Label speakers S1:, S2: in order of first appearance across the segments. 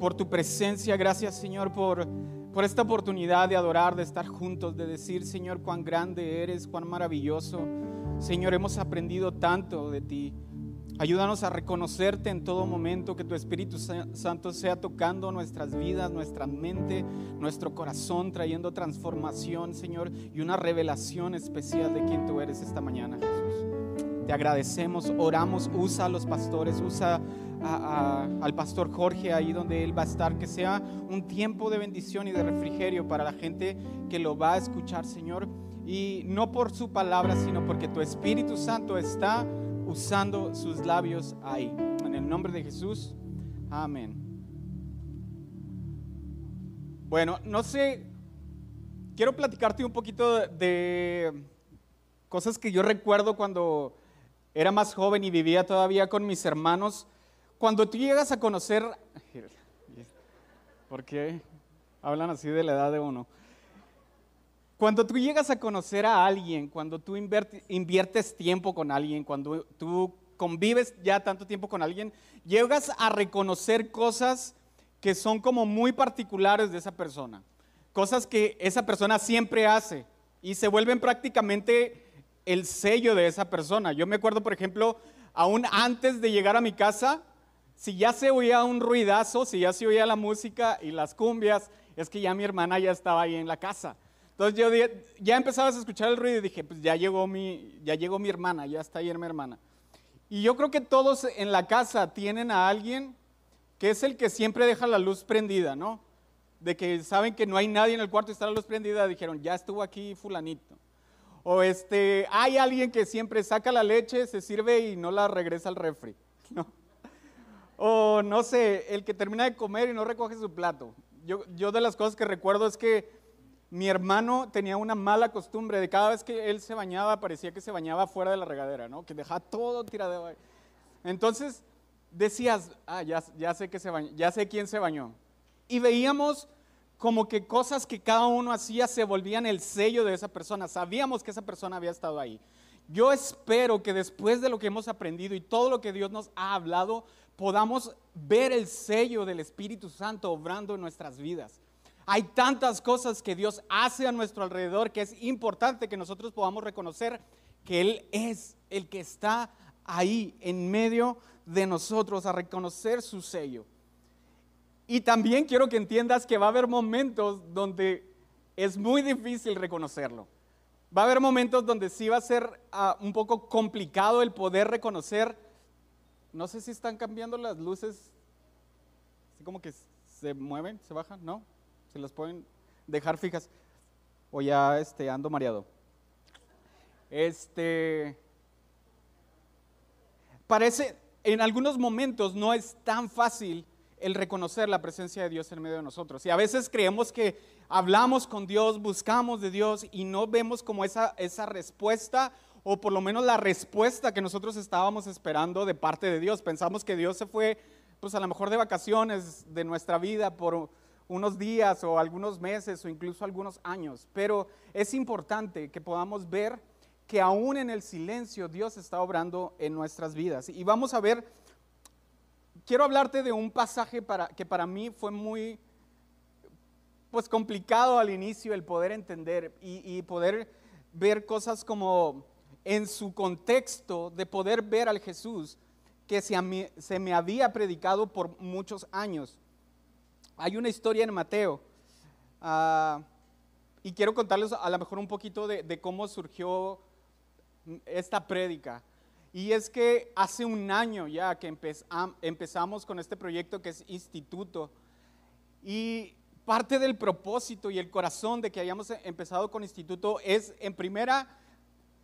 S1: por tu presencia. Gracias, Señor, por, por esta oportunidad de adorar, de estar juntos, de decir, Señor, cuán grande eres, cuán maravilloso. Señor, hemos aprendido tanto de ti. Ayúdanos a reconocerte en todo momento, que tu Espíritu Santo sea tocando nuestras vidas, nuestra mente, nuestro corazón, trayendo transformación, Señor, y una revelación especial de quién tú eres esta mañana, Jesús. Te agradecemos, oramos, usa a los pastores, usa al pastor Jorge ahí donde él va a estar, que sea un tiempo de bendición y de refrigerio para la gente que lo va a escuchar, Señor. Y no por su palabra, sino porque tu Espíritu Santo está usando sus labios ahí. En el nombre de Jesús, amén. Bueno, no sé, quiero platicarte un poquito de cosas que yo recuerdo cuando era más joven y vivía todavía con mis hermanos. Cuando tú llegas a conocer, ¿por qué hablan así de la edad de uno? Cuando tú llegas a conocer a alguien, cuando tú inviertes tiempo con alguien, cuando tú convives ya tanto tiempo con alguien, llegas a reconocer cosas que son como muy particulares de esa persona, cosas que esa persona siempre hace y se vuelven prácticamente el sello de esa persona. Yo me acuerdo, por ejemplo, aún antes de llegar a mi casa, si ya se oía un ruidazo, si ya se oía la música y las cumbias, es que ya mi hermana ya estaba ahí en la casa. Entonces yo ya empezabas a escuchar el ruido y dije, pues ya llegó mi, ya llegó mi hermana, ya está ahí mi hermana. Y yo creo que todos en la casa tienen a alguien que es el que siempre deja la luz prendida, ¿no? De que saben que no hay nadie en el cuarto y está la luz prendida, dijeron, ya estuvo aquí fulanito. O este, hay alguien que siempre saca la leche, se sirve y no la regresa al refri, ¿no? O no sé, el que termina de comer y no recoge su plato. Yo, yo de las cosas que recuerdo es que mi hermano tenía una mala costumbre de cada vez que él se bañaba, parecía que se bañaba fuera de la regadera, ¿no? Que dejaba todo tirado ahí. Entonces decías, ah, ya, ya sé que se bañó, ya sé quién se bañó. Y veíamos como que cosas que cada uno hacía se volvían el sello de esa persona. Sabíamos que esa persona había estado ahí. Yo espero que después de lo que hemos aprendido y todo lo que Dios nos ha hablado, podamos ver el sello del Espíritu Santo obrando en nuestras vidas. Hay tantas cosas que Dios hace a nuestro alrededor que es importante que nosotros podamos reconocer que Él es el que está ahí en medio de nosotros a reconocer su sello. Y también quiero que entiendas que va a haber momentos donde es muy difícil reconocerlo. Va a haber momentos donde sí va a ser ah, un poco complicado el poder reconocer. No sé si están cambiando las luces, así como que se mueven, se bajan, ¿no? Se las pueden dejar fijas. O ya este, ando mareado. Este. Parece, en algunos momentos no es tan fácil el reconocer la presencia de Dios en medio de nosotros. Y a veces creemos que hablamos con Dios, buscamos de Dios y no vemos como esa, esa respuesta o por lo menos la respuesta que nosotros estábamos esperando de parte de Dios. Pensamos que Dios se fue, pues a lo mejor de vacaciones de nuestra vida por unos días o algunos meses o incluso algunos años, pero es importante que podamos ver que aún en el silencio Dios está obrando en nuestras vidas. Y vamos a ver, quiero hablarte de un pasaje para, que para mí fue muy pues complicado al inicio el poder entender y, poder ver cosas como en su contexto de poder ver al Jesús que se, se me había predicado por muchos años. Hay una historia en Mateo ah, y quiero contarles a lo mejor un poquito de, cómo surgió esta prédica. Y es que hace un año ya que empezamos con este proyecto que es Instituto. Y parte del propósito y el corazón de que hayamos empezado con Instituto es, en primera,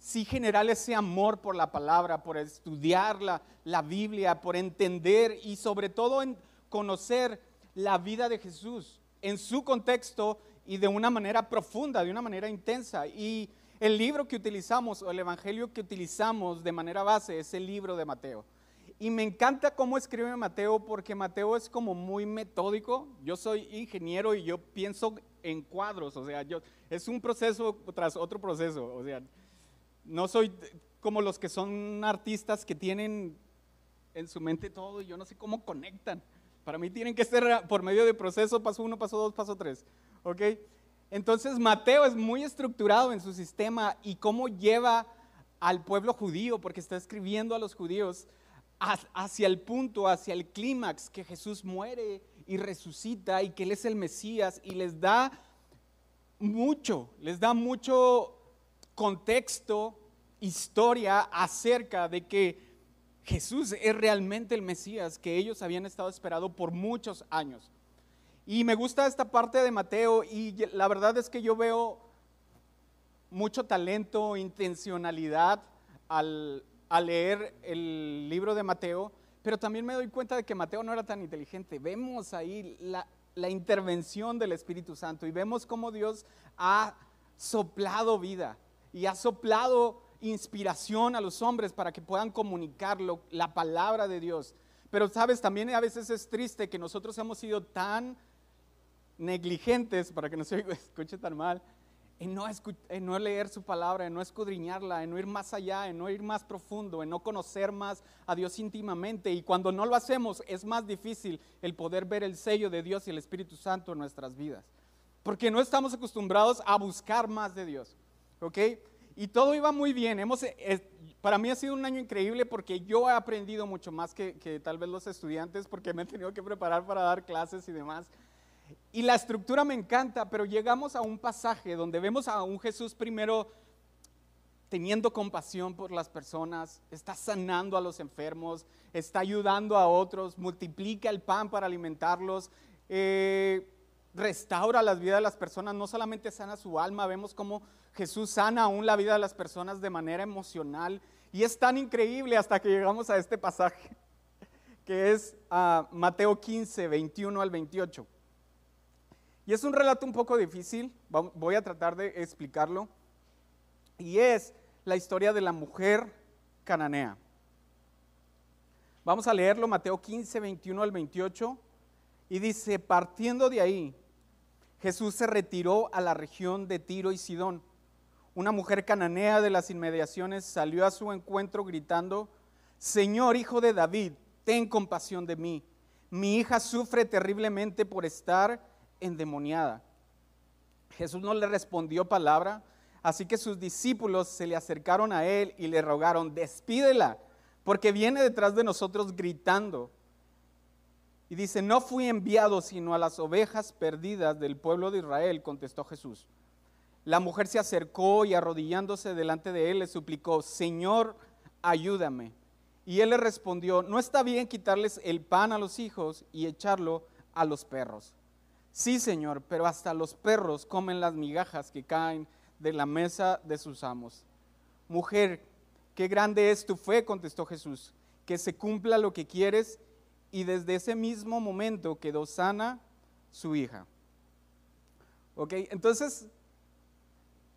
S1: sí generar ese amor por la palabra, por estudiar la, Biblia, por entender y sobre todo conocer la vida de Jesús en su contexto y de una manera profunda, de una manera intensa. Y el libro que utilizamos, o el evangelio que utilizamos de manera base, es el libro de Mateo. Y me encanta cómo escribe Mateo, porque Mateo es como muy metódico. Yo soy ingeniero y yo pienso en cuadros, o sea, es un proceso tras otro proceso. O sea, no soy como los que son artistas que tienen en su mente todo y yo no sé cómo conectan. Para mí tienen que ser por medio de proceso, paso uno, paso dos, paso tres. ¿Ok? Entonces Mateo es muy estructurado en su sistema y cómo lleva al pueblo judío, porque está escribiendo a los judíos hacia el punto, hacia el clímax, que Jesús muere y resucita y que Él es el Mesías y les da mucho, les da mucho contexto, historia acerca de que Jesús es realmente el Mesías que ellos habían estado esperando por muchos años. Y me gusta esta parte de Mateo y la verdad es que yo veo mucho talento, intencionalidad al, leer el libro de Mateo, pero también me doy cuenta de que Mateo no era tan inteligente. Vemos ahí la, la intervención del Espíritu Santo y vemos cómo Dios ha soplado vida y ha soplado inspiración a los hombres para que puedan comunicarlo, la palabra de Dios. Pero sabes, también a veces es triste que nosotros hemos sido tan negligentes, para que no se escuche tan mal, en no, en no leer su palabra, en no escudriñarla, en no ir más allá, en no ir más profundo, en no conocer más a Dios íntimamente. Y cuando no lo hacemos es más difícil el poder ver el sello de Dios y el Espíritu Santo en nuestras vidas. Porque no estamos acostumbrados a buscar más de Dios. ¿Ok? Y todo iba muy bien. Hemos, eh, para mí ha sido un año increíble porque yo he aprendido mucho más que, que tal vez los estudiantes porque me he tenido que preparar para dar clases y demás. Y la estructura me encanta, pero llegamos a un pasaje donde vemos a un Jesús primero teniendo compasión por las personas, está sanando a los enfermos, está ayudando a otros, multiplica el pan para alimentarlos, eh, restaura las vidas de las personas, no solamente sana su alma, vemos cómo Jesús sana aún la vida de las personas de manera emocional. Y es tan increíble hasta que llegamos a este pasaje, que es ah, Mateo 15, 21 al 28. Y es un relato un poco difícil, voy a tratar de explicarlo. Y es la historia de la mujer cananea. Vamos a leerlo, Mateo 15, 21 al 28. Y dice, partiendo de ahí, Jesús se retiró a la región de Tiro y Sidón. Una mujer cananea de las inmediaciones salió a su encuentro gritando, Señor, hijo de David, ten compasión de mí. Mi hija sufre terriblemente por estar endemoniada. Jesús no le respondió palabra, así que sus discípulos se le acercaron a él y le rogaron, despídela, porque viene detrás de nosotros gritando. Y dice, no fui enviado sino a las ovejas perdidas del pueblo de Israel, contestó Jesús. La mujer se acercó y arrodillándose delante de él le suplicó, Señor, ayúdame. Y él le respondió, no está bien quitarles el pan a los hijos y echarlo a los perros. Sí, Señor, pero hasta los perros comen las migajas que caen de la mesa de sus amos. Mujer, qué grande es tu fe, contestó Jesús, que se cumpla lo que quieres. Y desde ese mismo momento quedó sana su hija. Ok, entonces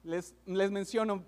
S1: les, les menciono,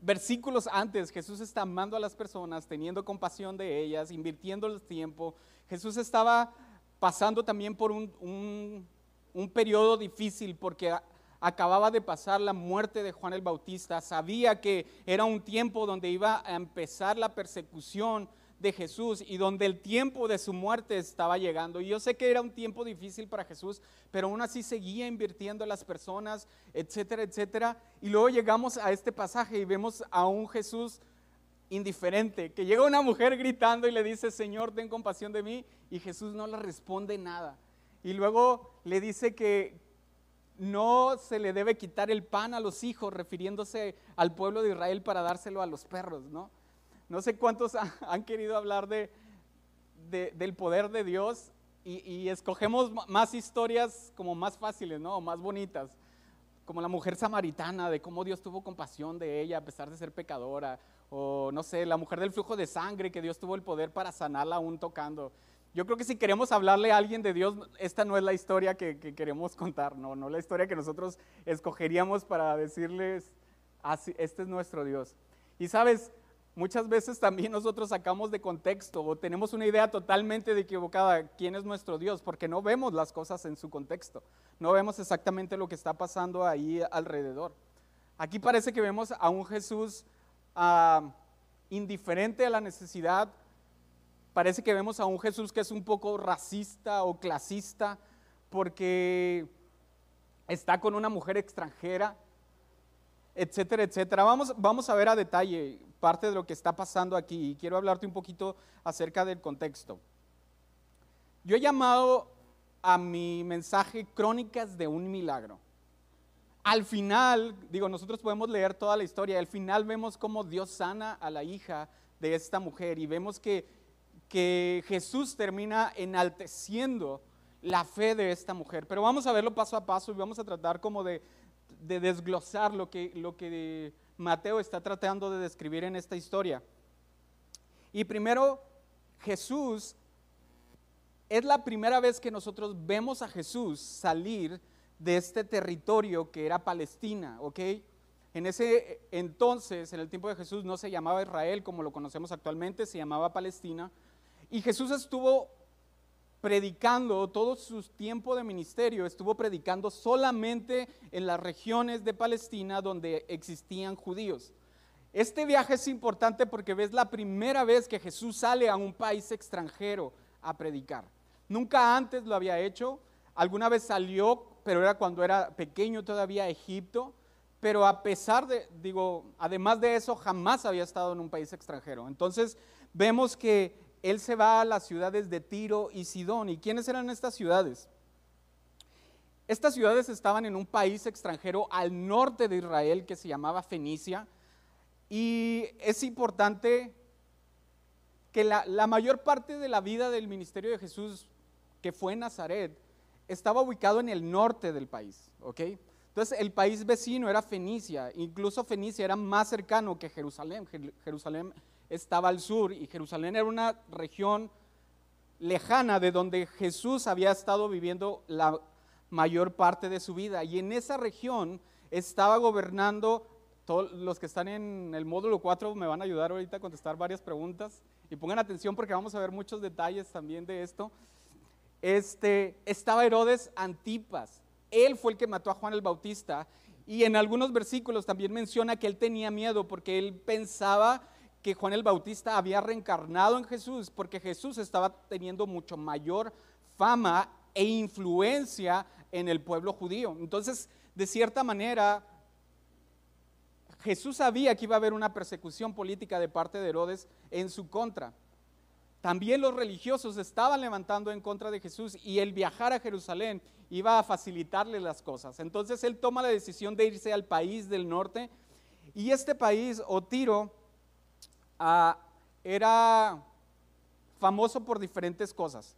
S1: versículos antes, Jesús está amando a las personas, teniendo compasión de ellas, invirtiendo el tiempo. Jesús estaba pasando también por un, un, periodo difícil porque acababa de pasar la muerte de Juan el Bautista, sabía que era un tiempo donde iba a empezar la persecución de Jesús y donde el tiempo de su muerte estaba llegando. Y yo sé que era un tiempo difícil para Jesús, pero aún así seguía invirtiendo en las personas, etcétera, etcétera. Y luego llegamos a este pasaje y vemos a un Jesús indiferente, que llega una mujer gritando y le dice, Señor, ten compasión de mí, y Jesús no le responde nada. Y luego le dice que no se le debe quitar el pan a los hijos, refiriéndose al pueblo de Israel para dárselo a los perros, ¿no? No sé cuántos han querido hablar de, del poder de Dios y, escogemos más historias como más fáciles, ¿no? Más bonitas, como la mujer samaritana, de cómo Dios tuvo compasión de ella a pesar de ser pecadora, o no sé, la mujer del flujo de sangre, que Dios tuvo el poder para sanarla aún tocando. Yo creo que si queremos hablarle a alguien de Dios, esta no es la historia que, queremos contar, no, no la historia que nosotros escogeríamos para decirles, este es nuestro Dios. Y sabes, muchas veces también nosotros sacamos de contexto o tenemos una idea totalmente equivocada quién es nuestro Dios, porque no vemos las cosas en su contexto, no vemos exactamente lo que está pasando ahí alrededor. Aquí parece que vemos a un Jesús indiferente a la necesidad. Parece que vemos a un Jesús que es un poco racista o clasista porque está con una mujer extranjera, etcétera, etcétera. Vamos, vamos a ver a detalle parte de lo que está pasando aquí y quiero hablarte un poquito acerca del contexto. Yo he llamado a mi mensaje Crónicas de un Milagro. Al final, digo, nosotros podemos leer toda la historia, al final vemos cómo Dios sana a la hija de esta mujer y vemos que, que Jesús termina enalteciendo la fe de esta mujer. Pero vamos a verlo paso a paso y vamos a tratar como de, de desglosar lo que, lo que Mateo está tratando de describir en esta historia. Y primero, Jesús, es la primera vez que nosotros vemos a Jesús salir de este territorio que era Palestina, ¿ok? En ese entonces, en el tiempo de Jesús, no se llamaba Israel como lo conocemos actualmente, se llamaba Palestina. Y Jesús estuvo predicando todo su tiempo de ministerio, estuvo predicando solamente en las regiones de Palestina donde existían judíos. Este viaje es importante porque ves la primera vez que Jesús sale a un país extranjero a predicar. Nunca antes lo había hecho, alguna vez salió pero era cuando era pequeño todavía Egipto, pero a pesar de, digo, además de eso, jamás había estado en un país extranjero. Entonces vemos que él se va a las ciudades de Tiro y Sidón. ¿Y quiénes eran estas ciudades? Estas ciudades estaban en un país extranjero al norte de Israel que se llamaba Fenicia. Y es importante que la, mayor parte de la vida del ministerio de Jesús, que fue en Nazaret, estaba ubicado en el norte del país, ¿ok? Entonces el país vecino era Fenicia, incluso Fenicia era más cercano que Jerusalén. Jerusalén estaba al sur y Jerusalén era una región lejana de donde Jesús había estado viviendo la mayor parte de su vida. Y en esa región estaba gobernando, los que están en el módulo 4 me van a ayudar ahorita a contestar varias preguntas y pongan atención porque vamos a ver muchos detalles también de esto este, estaba Herodes Antipas. Él fue el que mató a Juan el Bautista. Y en algunos versículos también menciona que él tenía miedo porque él pensaba que Juan el Bautista había reencarnado en Jesús porque Jesús estaba teniendo mucho mayor fama e influencia en el pueblo judío. Entonces, de cierta manera, Jesús sabía que iba a haber una persecución política de parte de Herodes en su contra. También los religiosos estaban levantando en contra de Jesús y el viajar a Jerusalén iba a facilitarle las cosas. Entonces él toma la decisión de irse al país del norte y este país, o Tiro, ah, era famoso por diferentes cosas.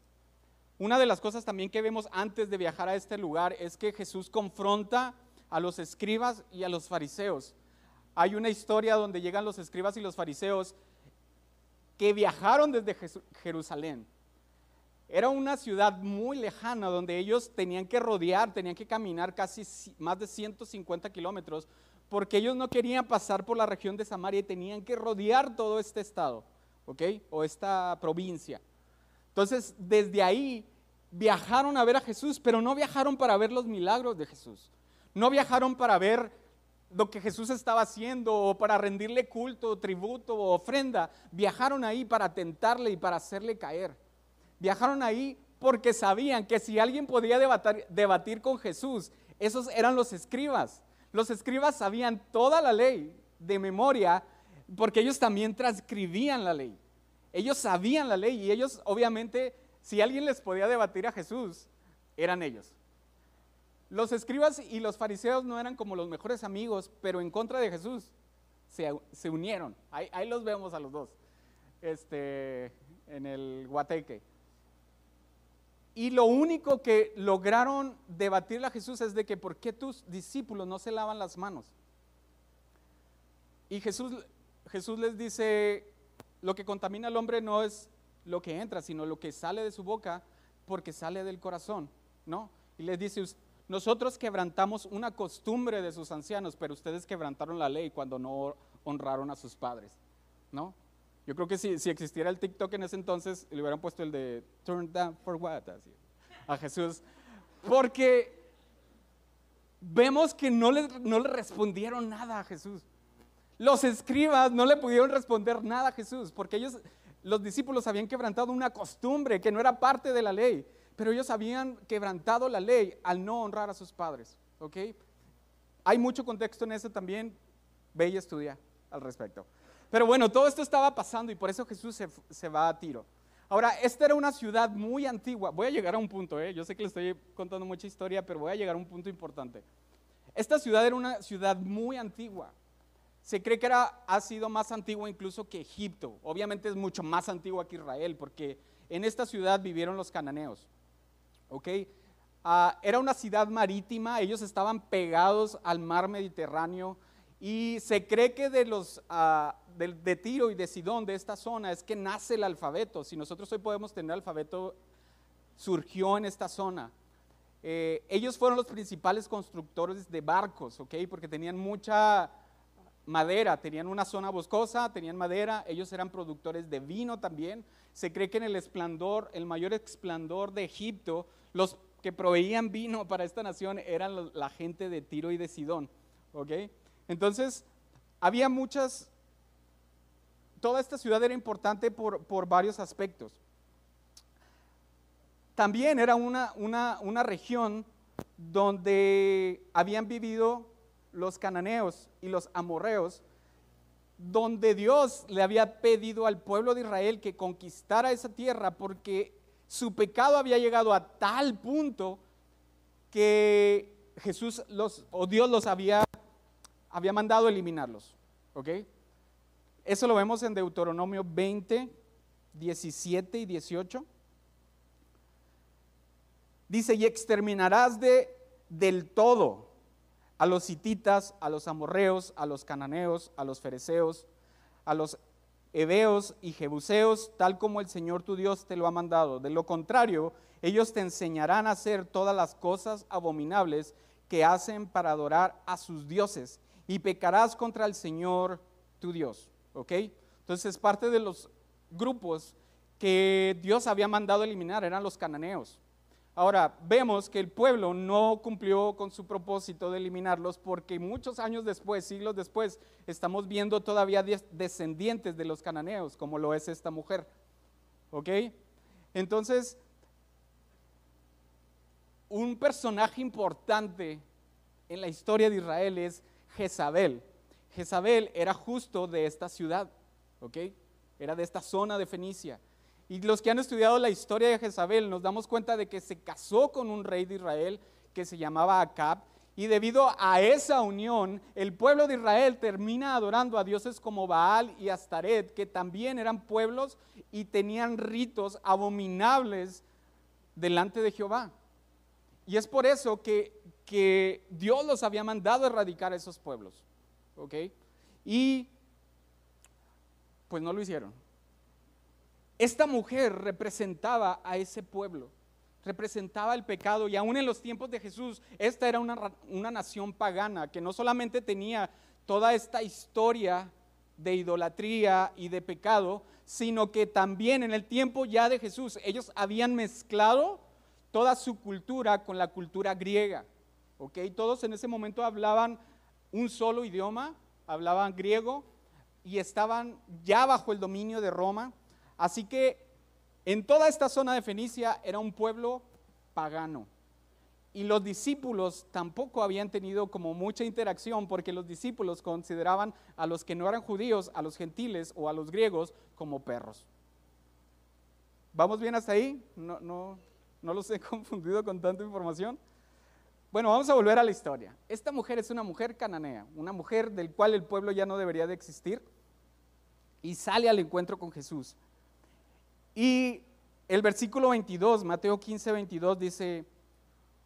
S1: Una de las cosas también que vemos antes de viajar a este lugar es que Jesús confronta a los escribas y a los fariseos. Hay una historia donde llegan los escribas y los fariseos que viajaron desde Jerusalén. Era una ciudad muy lejana donde ellos tenían que rodear, tenían que caminar casi más de 150 kilómetros porque ellos no querían pasar por la región de Samaria y tenían que rodear todo este estado, ¿ok? O esta provincia. Entonces, desde ahí viajaron a ver a Jesús, pero no viajaron para ver los milagros de Jesús. No viajaron para ver lo que Jesús estaba haciendo o para rendirle culto, tributo o ofrenda. Viajaron ahí para tentarle y para hacerle caer. Viajaron ahí porque sabían que si alguien podía debatir, con Jesús, esos eran los escribas. Los escribas sabían toda la ley de memoria porque ellos también transcribían la ley. Ellos sabían la ley y ellos obviamente, si alguien les podía debatir a Jesús, eran ellos. Los escribas y los fariseos no eran como los mejores amigos, pero en contra de Jesús se, unieron. Ahí, los vemos a los dos, este, en el Guateque. Y lo único que lograron debatirle a Jesús es de que por qué tus discípulos no se lavan las manos. Y Jesús, Jesús les dice, lo que contamina al hombre no es lo que entra, sino lo que sale de su boca, porque sale del corazón, ¿no? Y les dice, nosotros quebrantamos una costumbre de sus ancianos, pero ustedes quebrantaron la ley cuando no honraron a sus padres, ¿no? Yo creo que si, si existiera el TikTok en ese entonces, le hubieran puesto el de turn down for what, a Jesús, porque vemos que no le, no le respondieron nada a Jesús. Los escribas no le pudieron responder nada a Jesús, porque ellos los discípulos habían quebrantado una costumbre que no era parte de la ley, pero ellos habían quebrantado la ley al no honrar a sus padres. ¿ok? Hay mucho contexto en eso también, ve y estudia al respecto. Pero bueno, todo esto estaba pasando y por eso Jesús se, va a tiro. Ahora, esta era una ciudad muy antigua. Voy a llegar a un punto, ¿eh? yo sé que le estoy contando mucha historia, pero voy a llegar a un punto importante. Esta ciudad era una ciudad muy antigua. Se cree que era, ha sido más antigua incluso que Egipto. Obviamente es mucho más antigua que Israel, porque en esta ciudad vivieron los cananeos. ¿Ok? Ah, era una ciudad marítima, ellos estaban pegados al mar Mediterráneo y se cree que de los ah, de, Tiro y de Sidón, de esta zona, es que nace el alfabeto. Si nosotros hoy podemos tener alfabeto, surgió en esta zona. Eh, ellos fueron los principales constructores de barcos, ¿ok? Porque tenían mucha madera, tenían una zona boscosa, tenían madera, ellos eran productores de vino también. Se cree que en el esplendor, el mayor esplendor de Egipto, los que proveían vino para esta nación eran la gente de Tiro y de Sidón, ¿ok? Entonces, había muchas, toda esta ciudad era importante por, por varios aspectos. También era una, una, una región donde habían vivido los cananeos y los amorreos, donde Dios le había pedido al pueblo de Israel que conquistara esa tierra porque su pecado había llegado a tal punto que Jesús los, o Dios los había, había mandado eliminarlos. ¿Ok? Eso lo vemos en Deuteronomio 20, 17 y 18. Dice, y exterminarás de, del todo a los hititas, a los amorreos, a los cananeos, a los fereceos, a los heveos y jebuseos, tal como el Señor tu Dios te lo ha mandado. De lo contrario, ellos te enseñarán a hacer todas las cosas abominables que hacen para adorar a sus dioses y pecarás contra el Señor tu Dios. ¿Ok? Entonces, parte de los grupos que Dios había mandado eliminar eran los cananeos. Ahora, vemos que el pueblo no cumplió con su propósito de eliminarlos porque muchos años después, siglos después, estamos viendo todavía descendientes de los cananeos, como lo es esta mujer. ¿Ok? Entonces, un personaje importante en la historia de Israel es Jezabel. Jezabel era justo de esta ciudad, ¿ok? Era de esta zona de Fenicia. Y los que han estudiado la historia de Jezabel nos damos cuenta de que se casó con un rey de Israel que se llamaba Acab. Y debido a esa unión, el pueblo de Israel termina adorando a dioses como Baal y Astaret, que también eran pueblos y tenían ritos abominables delante de Jehová. Y es por eso que, que Dios los había mandado erradicar a esos pueblos. ¿Ok? Y pues no lo hicieron. Esta mujer representaba a ese pueblo, representaba el pecado y aún en los tiempos de Jesús, esta era una, nación pagana que no solamente tenía toda esta historia de idolatría y de pecado, sino que también en el tiempo ya de Jesús ellos habían mezclado toda su cultura con la cultura griega. ¿Ok? Todos en ese momento hablaban un solo idioma, hablaban griego y estaban ya bajo el dominio de Roma. Así que en toda esta zona de Fenicia era un pueblo pagano. Y los discípulos tampoco habían tenido como mucha interacción porque los discípulos consideraban a los que no eran judíos, a los gentiles o a los griegos como perros. ¿Vamos bien hasta ahí? No, no, no los he confundido con tanta información. Bueno, vamos a volver a la historia. Esta mujer es una mujer cananea, una mujer del cual el pueblo ya no debería de existir y sale al encuentro con Jesús. Y el versículo 22, Mateo 15, 22 dice,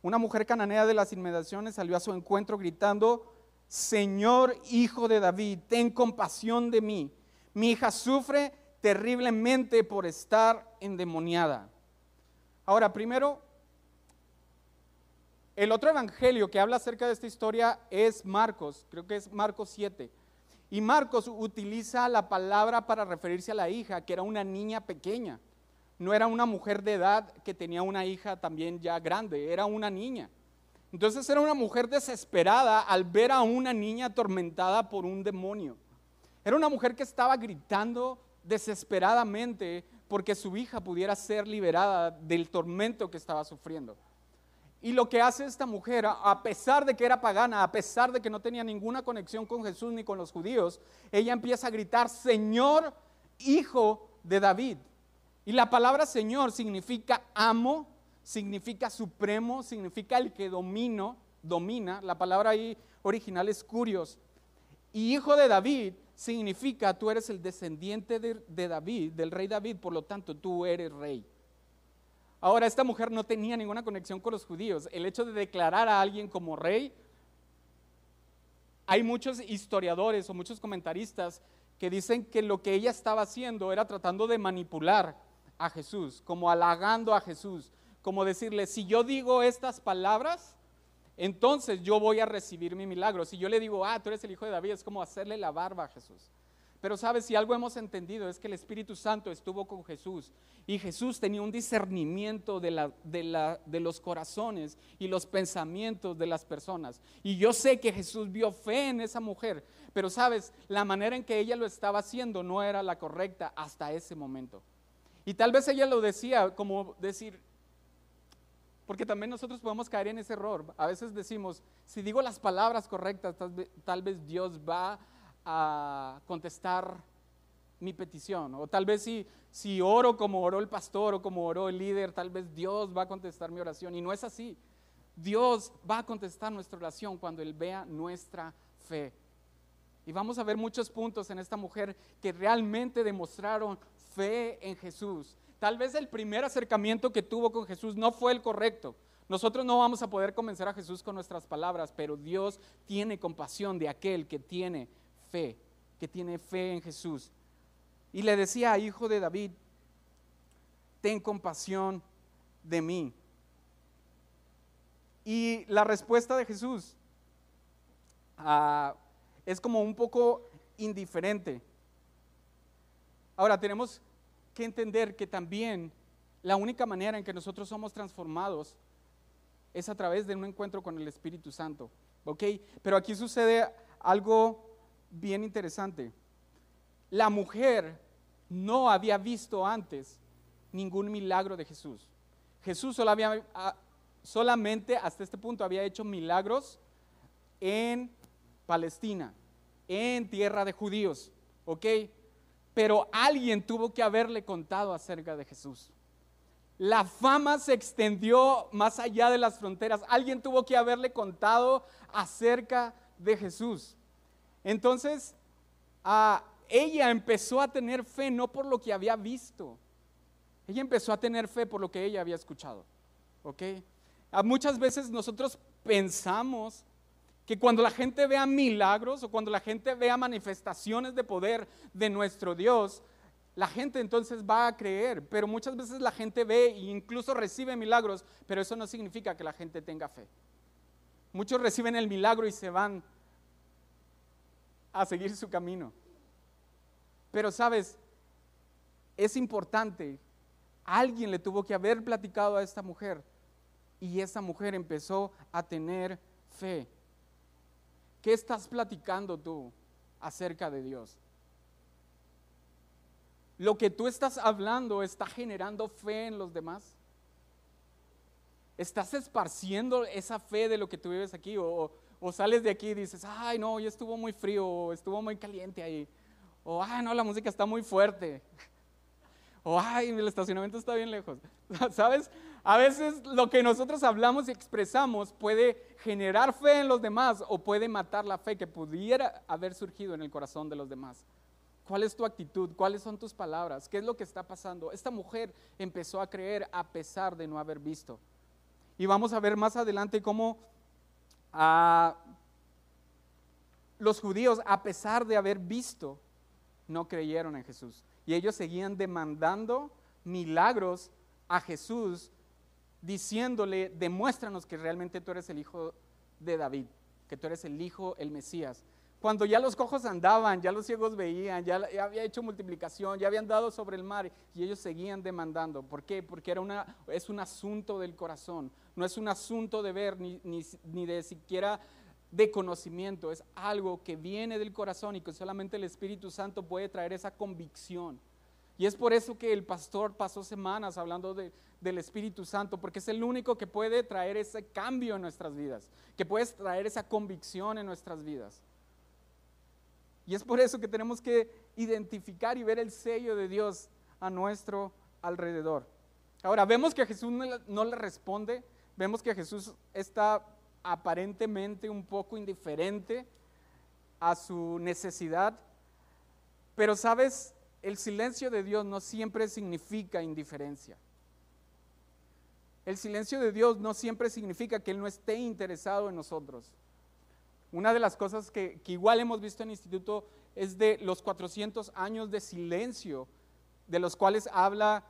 S1: una mujer cananea de las inmediaciones salió a su encuentro gritando, Señor hijo de David, ten compasión de mí. Mi hija sufre terriblemente por estar endemoniada. Ahora, primero, el otro evangelio que habla acerca de esta historia es Marcos, creo que es Marcos 7. Y Marcos utiliza la palabra para referirse a la hija, que era una niña pequeña. No era una mujer de edad que tenía una hija también ya grande, era una niña. Entonces era una mujer desesperada al ver a una niña atormentada por un demonio. Era una mujer que estaba gritando desesperadamente porque su hija pudiera ser liberada del tormento que estaba sufriendo. Y lo que hace esta mujer, a pesar de que era pagana, a pesar de que no tenía ninguna conexión con Jesús ni con los judíos, ella empieza a gritar, Señor, hijo de David. Y la palabra Señor significa amo, significa supremo, significa el que domino, domina. La palabra ahí original es curios. Y hijo de David significa tú eres el descendiente de, David, del rey David, por lo tanto tú eres rey. Ahora, esta mujer no tenía ninguna conexión con los judíos. El hecho de declarar a alguien como rey, hay muchos historiadores o muchos comentaristas que dicen que lo que ella estaba haciendo era tratando de manipular a Jesús, como halagando a Jesús, como decirle, si yo digo estas palabras, entonces yo voy a recibir mi milagro. Si yo le digo, ah, tú eres el hijo de David, es como hacerle la barba a Jesús. Pero sabes, si algo hemos entendido es que el Espíritu Santo estuvo con Jesús y Jesús tenía un discernimiento de, la, de, la, de, los corazones y los pensamientos de las personas. Y yo sé que Jesús vio fe en esa mujer, pero sabes, la manera en que ella lo estaba haciendo no era la correcta hasta ese momento. Y tal vez ella lo decía como decir, porque también nosotros podemos caer en ese error. A veces decimos, si digo las palabras correctas, tal vez, Dios va a contestar mi petición. O tal vez si, si oro como oró el pastor o como oró el líder, tal vez Dios va a contestar mi oración. Y no es así. Dios va a contestar nuestra oración cuando Él vea nuestra fe. Y vamos a ver muchos puntos en esta mujer que realmente demostraron fe en Jesús. Tal vez el primer acercamiento que tuvo con Jesús no fue el correcto. Nosotros no vamos a poder convencer a Jesús con nuestras palabras, pero Dios tiene compasión de aquel que tiene fe, que tiene fe en Jesús. Y le decía, hijo de David, ten compasión de mí. Y la respuesta de Jesús ah, es como un poco indiferente. Ahora tenemos que entender que también la única manera en que nosotros somos transformados es a través de un encuentro con el Espíritu Santo. ¿Ok? Pero aquí sucede algo bien interesante. La mujer no había visto antes ningún milagro de Jesús. Jesús ah, solamente hasta este punto había hecho milagros en Palestina, en tierra de judíos. ¿Ok? pero alguien tuvo que haberle contado acerca de Jesús. La fama se extendió más allá de las fronteras. Alguien tuvo que haberle contado acerca de Jesús. Entonces, ella empezó a tener fe no por lo que había visto. Ella empezó a tener fe por lo que ella había escuchado. ¿Ok? muchas veces nosotros pensamos que cuando la gente vea milagros o cuando la gente vea manifestaciones de poder de nuestro Dios, la gente entonces va a creer, pero muchas veces la gente ve e incluso recibe milagros, pero eso no significa que la gente tenga fe. Muchos reciben el milagro y se van a seguir su camino. Pero sabes, es importante, alguien le tuvo que haber platicado a esta mujer y esa mujer empezó a tener fe. ¿Qué estás platicando tú acerca de Dios? Lo que tú estás hablando está generando fe en los demás. ¿Estás esparciendo esa fe de lo que tú vives aquí? O, sales de aquí y dices, ay, no, hoy estuvo muy frío, o estuvo muy caliente ahí. O, ay, no, la música está muy fuerte. O, ay, el estacionamiento está bien lejos. ¿Sabes? A veces lo que nosotros hablamos y expresamos puede generar fe en los demás o puede matar la fe que pudiera haber surgido en el corazón de los demás. ¿Cuál es tu actitud? ¿Cuáles son tus palabras? ¿Qué es lo que está pasando? Esta mujer empezó a creer a pesar de no haber visto. Y vamos a ver más adelante cómo ah, los judíos, a pesar de haber visto, no creyeron en Jesús. Y ellos seguían demandando milagros a Jesús diciéndole, demuéstranos que realmente tú eres el hijo de David, que tú eres el hijo, el Mesías. Cuando ya los cojos andaban, ya los ciegos veían, ya, había hecho multiplicación, ya habían dado sobre el mar y ellos seguían demandando. ¿Por qué? Porque era una, es un asunto del corazón, no es un asunto de ver ni, ni, ni de siquiera de conocimiento, es algo que viene del corazón y que solamente el Espíritu Santo puede traer esa convicción Y es por eso que el pastor pasó semanas hablando del Espíritu Santo, porque es el único que puede traer ese cambio en nuestras vidas, que puede traer esa convicción en nuestras vidas. Y es por eso que tenemos que identificar y ver el sello de Dios a nuestro alrededor. Ahora, vemos que Jesús no le responde, vemos que Jesús está aparentemente un poco indiferente a su necesidad, pero sabes, el silencio de Dios no siempre significa indiferencia. El silencio de Dios no siempre significa que Él no esté interesado en nosotros. Una de las cosas que, igual hemos visto en el instituto es de los 400 años de silencio de los cuales habla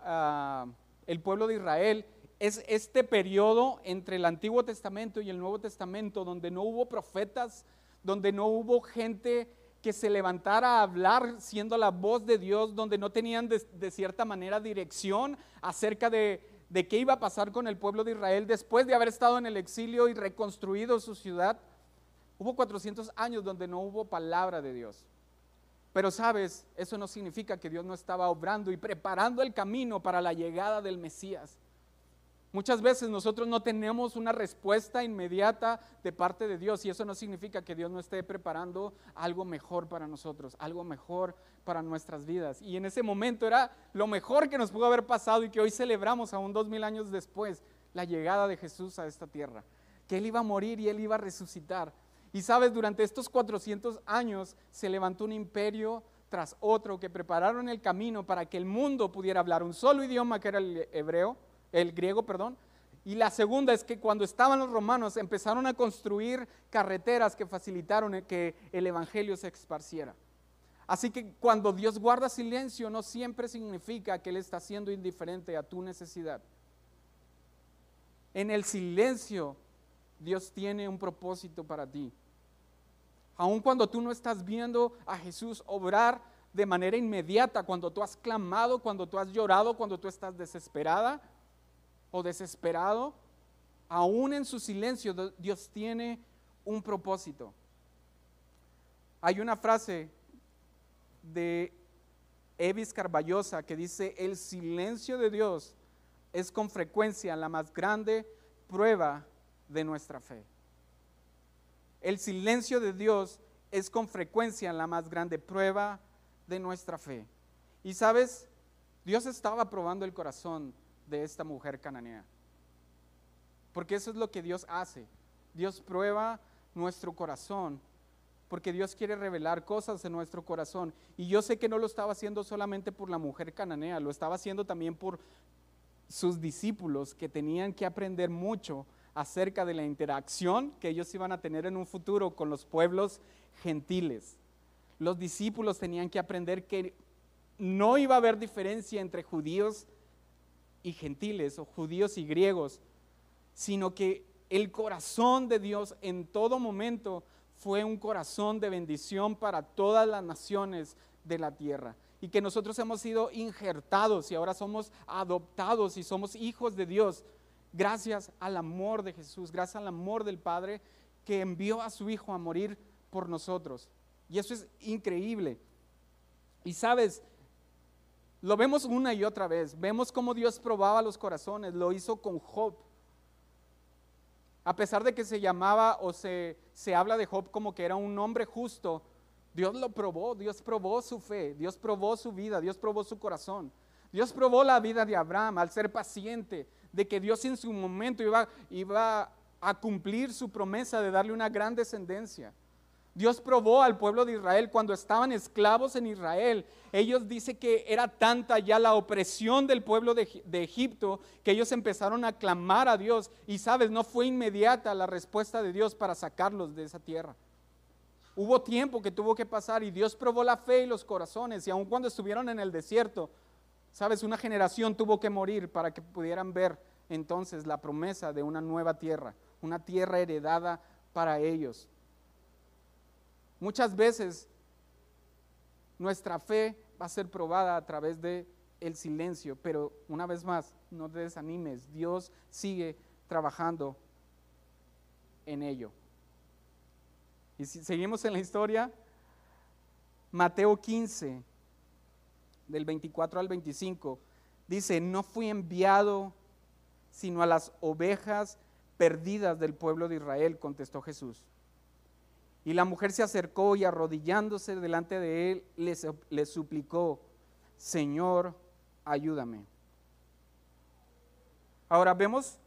S1: ah, el pueblo de Israel. Es este periodo entre el Antiguo Testamento y el Nuevo Testamento donde no hubo profetas, donde no hubo gente que se levantara a hablar siendo la voz de Dios, donde no tenían de, cierta manera dirección acerca de, de, qué iba a pasar con el pueblo de Israel después de haber estado en el exilio y reconstruido su ciudad. Hubo 400 años donde no hubo palabra de Dios. Pero sabes, eso no significa que Dios no estaba obrando y preparando el camino para la llegada del Mesías. Muchas veces nosotros no tenemos una respuesta inmediata de parte de Dios y eso no significa que Dios no esté preparando algo mejor para nosotros, algo mejor para nuestras vidas. Y en ese momento era lo mejor que nos pudo haber pasado y que hoy celebramos aún dos mil años después, la llegada de Jesús a esta tierra, que Él iba a morir y Él iba a resucitar. Y sabes, durante estos 400 años se levantó un imperio tras otro que prepararon el camino para que el mundo pudiera hablar un solo idioma que era el hebreo el griego, perdón. Y la segunda es que cuando estaban los romanos empezaron a construir carreteras que facilitaron que el evangelio se esparciera. Así que cuando Dios guarda silencio no siempre significa que Él está siendo indiferente a tu necesidad. En el silencio Dios tiene un propósito para ti. Aun cuando tú no estás viendo a Jesús obrar de manera inmediata, cuando tú has clamado, cuando tú has llorado, cuando tú estás desesperada, o desesperado, aún en su silencio Dios tiene un propósito. Hay una frase de Evis Carballosa que dice, el silencio de Dios es con frecuencia la más grande prueba de nuestra fe. El silencio de Dios es con frecuencia la más grande prueba de nuestra fe. Y sabes, Dios estaba probando el corazón de esta mujer cananea. Porque eso es lo que Dios hace. Dios prueba nuestro corazón, porque Dios quiere revelar cosas en nuestro corazón. Y yo sé que no lo estaba haciendo solamente por la mujer cananea, lo estaba haciendo también por sus discípulos que tenían que aprender mucho acerca de la interacción que ellos iban a tener en un futuro con los pueblos gentiles. Los discípulos tenían que aprender que no iba a haber diferencia entre judíos y gentiles o judíos y griegos, sino que el corazón de Dios en todo momento fue un corazón de bendición para todas las naciones de la tierra. Y que nosotros hemos sido injertados y ahora somos adoptados y somos hijos de Dios gracias al amor de Jesús, gracias al amor del Padre que envió a su Hijo a morir por nosotros. Y eso es increíble. Y sabes, lo vemos una y otra vez. Vemos cómo Dios probaba los corazones. Lo hizo con Job. A pesar de que se llamaba o se, se habla de Job como que era un hombre justo, Dios lo probó. Dios probó su fe. Dios probó su vida. Dios probó su corazón. Dios probó la vida de Abraham al ser paciente, de que Dios en su momento iba, iba a cumplir su promesa de darle una gran descendencia. Dios probó al pueblo de Israel cuando estaban esclavos en Israel. Ellos dicen que era tanta ya la opresión del pueblo de, Egipto que ellos empezaron a clamar a Dios. Y sabes, no fue inmediata la respuesta de Dios para sacarlos de esa tierra. Hubo tiempo que tuvo que pasar y Dios probó la fe y los corazones. Y aun cuando estuvieron en el desierto, sabes, una generación tuvo que morir para que pudieran ver entonces la promesa de una nueva tierra, una tierra heredada para ellos. Muchas veces nuestra fe va a ser probada a través de el silencio, pero una vez más, no te desanimes, Dios sigue trabajando en ello. Y si seguimos en la historia, Mateo 15, del 24 al 25, dice, no fui enviado sino a las ovejas perdidas del pueblo de Israel, contestó Jesús. Y la mujer se acercó y arrodillándose delante de él, le, suplicó, Señor, ayúdame. Ahora vemos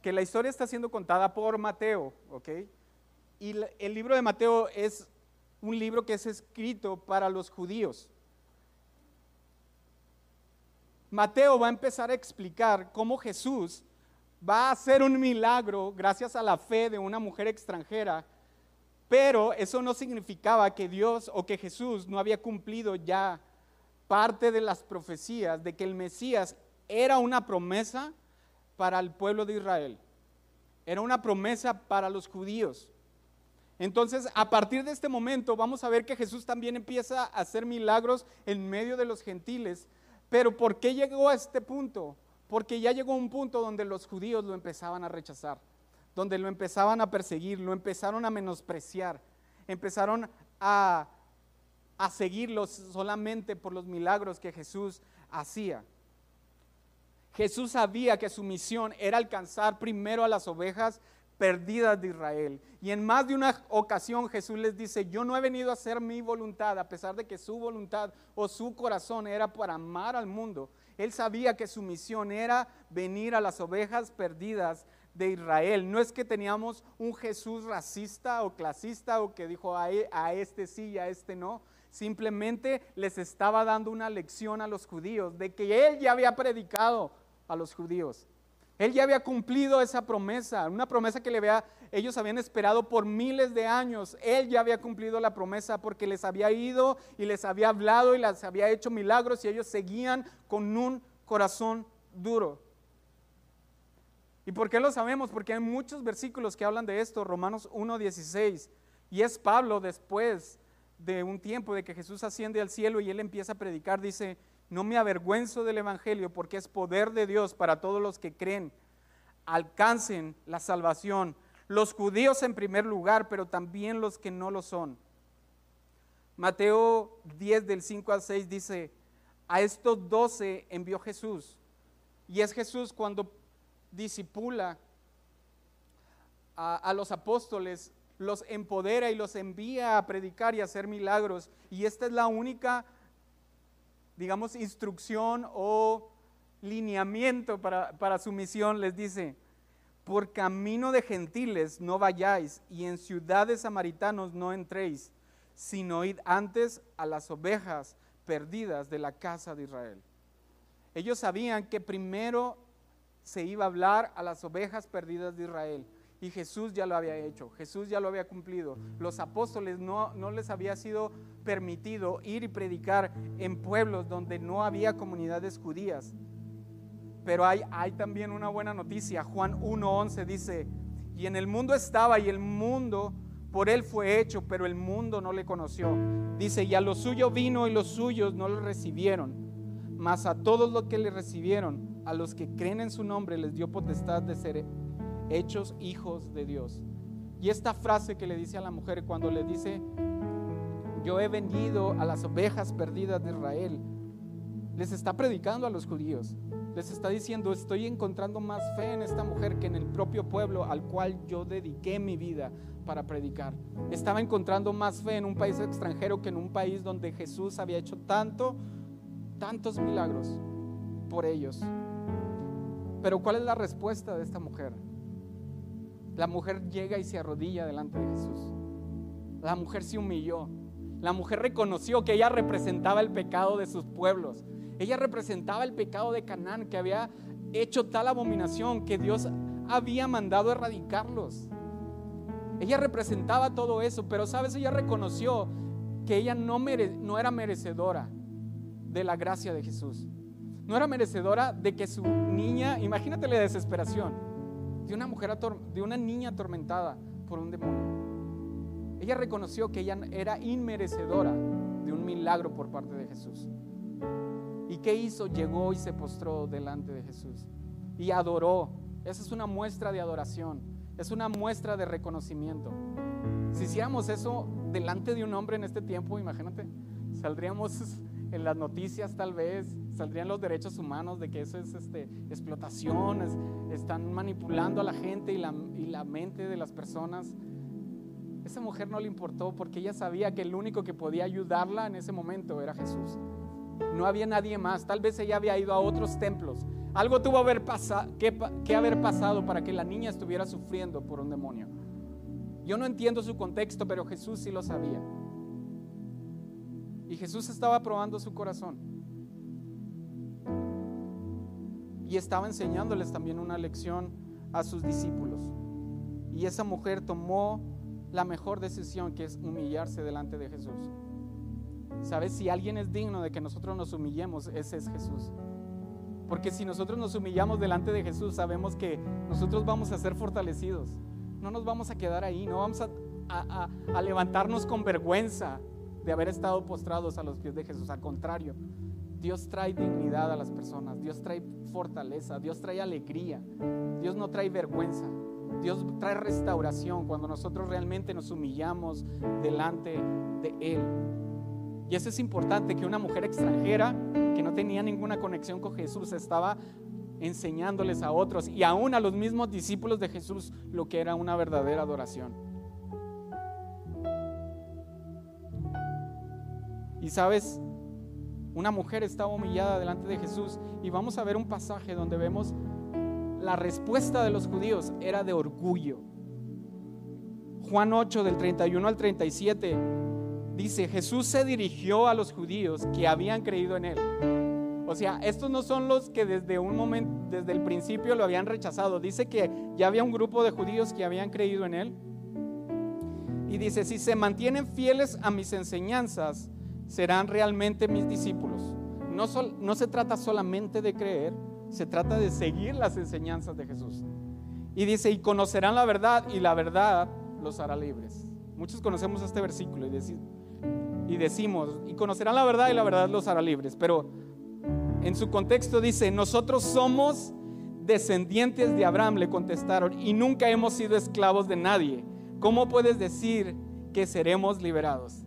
S1: que la historia está siendo contada por Mateo, ¿ok? Y el libro de Mateo es un libro que es escrito para los judíos. Mateo va a empezar a explicar cómo Jesús va a hacer un milagro gracias a la fe de una mujer extranjera, pero eso no significaba que Dios o que Jesús no había cumplido ya parte de las profecías de que el Mesías era una promesa para el pueblo de Israel, era una promesa para los judíos. Entonces, a partir de este momento, vamos a ver que Jesús también empieza a hacer milagros en medio de los gentiles. Pero ¿por qué llegó a este punto? Porque ya llegó un punto donde los judíos lo empezaban a rechazar, donde lo empezaban a perseguir, lo empezaron a menospreciar, empezaron a, a solamente por los milagros que Jesús hacía. Jesús sabía que su misión era alcanzar primero a las ovejas perdidas de Israel. Y en más de una ocasión Jesús les dice, yo no he venido a hacer mi voluntad, a pesar de que su voluntad o su corazón era para amar al mundo. Él sabía que su misión era venir a las ovejas perdidas de Israel. No es que teníamos un Jesús racista o clasista o que dijo a, e, este sí y a este no. Simplemente les estaba dando una lección a los judíos de que él ya había predicado a los judíos. Él ya había cumplido esa promesa, una promesa que le había, ellos habían esperado por miles de años. Él ya había cumplido la promesa porque les había ido y les había hablado y les había hecho milagros y ellos seguían con un corazón duro. ¿Y por qué lo sabemos? Porque hay muchos versículos que hablan de esto, Romanos 1.16. Y es Pablo después de un tiempo de que Jesús asciende al cielo y él empieza a predicar, dice, no me avergüenzo del Evangelio porque es poder de Dios para todos los que creen. Alcancen la salvación. Los judíos en primer lugar, pero también los que no lo son. Mateo 10 del 5 al 6 dice, a estos doce envió Jesús. Y es Jesús cuando disipula a, los apóstoles, los empodera y los envía a predicar y hacer milagros. Y esta es la única digamos, instrucción o lineamiento para, su misión, les dice, por camino de gentiles no vayáis y en ciudades samaritanos no entréis, sino id antes a las ovejas perdidas de la casa de Israel. Ellos sabían que primero se iba a hablar a las ovejas perdidas de Israel. Y Jesús ya lo había hecho, Jesús ya lo había cumplido. Los apóstoles no, no les había sido permitido ir y predicar en pueblos donde no había comunidades judías. Pero hay, hay también una buena noticia. Juan 1.11 dice, y en el mundo estaba y el mundo por él fue hecho, pero el mundo no le conoció. Dice, y a lo suyo vino y los suyos no lo recibieron. Mas a todos los que le recibieron, a los que creen en su nombre, les dio potestad de ser hechos hijos de Dios. Y esta frase que le dice a la mujer cuando le dice, yo he venido a las ovejas perdidas de Israel, les está predicando a los judíos. Les está diciendo, estoy encontrando más fe en esta mujer que en el propio pueblo al cual yo dediqué mi vida para predicar. Estaba encontrando más fe en un país extranjero que en un país donde Jesús había hecho tanto, tantos milagros por ellos. Pero ¿cuál es la respuesta de esta mujer? La mujer llega y se arrodilla delante de Jesús. La mujer se humilló. La mujer reconoció que ella representaba el pecado de sus pueblos. Ella representaba el pecado de Canaán, que había hecho tal abominación que Dios había mandado erradicarlos. Ella representaba todo eso, pero sabes, ella reconoció que ella no, no era merecedora de la gracia de Jesús. No era merecedora de que su niña, imagínate la desesperación, de una mujer, de una niña atormentada por un demonio. Ella reconoció que ella era inmerecedora de un milagro por parte de Jesús. ¿Y qué hizo? Llegó y se postró delante de Jesús y adoró. Esa es una muestra de adoración, es una muestra de reconocimiento. Si hiciéramos eso delante de un hombre en este tiempo, imagínate, saldríamos en las noticias tal vez, saldrían los derechos humanos de que eso es este, explotación, están manipulando a la gente y la, y la mente de las personas. Esa mujer no le importó porque ella sabía que el único que podía ayudarla en ese momento era Jesús. No había nadie más. Tal vez ella había ido a otros templos. Algo tuvo haber que, que haber pasado para que la niña estuviera sufriendo por un demonio. Yo no entiendo su contexto, pero Jesús sí lo sabía. Y Jesús estaba probando su corazón. Y estaba enseñándoles también una lección a sus discípulos. Y esa mujer tomó la mejor decisión que es humillarse delante de Jesús. ¿Sabes? Si alguien es digno de que nosotros nos humillemos, ese es Jesús. Porque si nosotros nos humillamos delante de Jesús, sabemos que nosotros vamos a ser fortalecidos. No nos vamos a quedar ahí, no vamos a, a, levantarnos con vergüenza de haber estado postrados a los pies de Jesús. Al contrario, Dios trae dignidad a las personas, Dios trae fortaleza, Dios trae alegría, Dios no trae vergüenza. Dios trae restauración cuando nosotros realmente nos humillamos delante de Él. Y eso es importante, que una mujer extranjera que no tenía ninguna conexión con Jesús estaba enseñándoles a otros y aún a los mismos discípulos de Jesús lo que era una verdadera adoración. Y sabes, una mujer estaba humillada delante de Jesús y vamos a ver un pasaje donde vemos la respuesta de los judíos era de orgullo. Juan 8 del 31 al 37 dice, Jesús se dirigió a los judíos que habían creído en él. O sea, estos no son los que desde un momento, desde el principio lo habían rechazado. Dice que ya había un grupo de judíos que habían creído en él. Y dice, si se mantienen fieles a mis enseñanzas, serán realmente mis discípulos. No, se trata solamente de creer, se trata de seguir las enseñanzas de Jesús. Y dice, y conocerán la verdad y la verdad los hará libres. Muchos conocemos este versículo y, decimos, y conocerán la verdad y la verdad los hará libres. Pero en su contexto dice, nosotros somos descendientes de Abraham, le contestaron, y nunca hemos sido esclavos de nadie. ¿Cómo puedes decir que seremos liberados?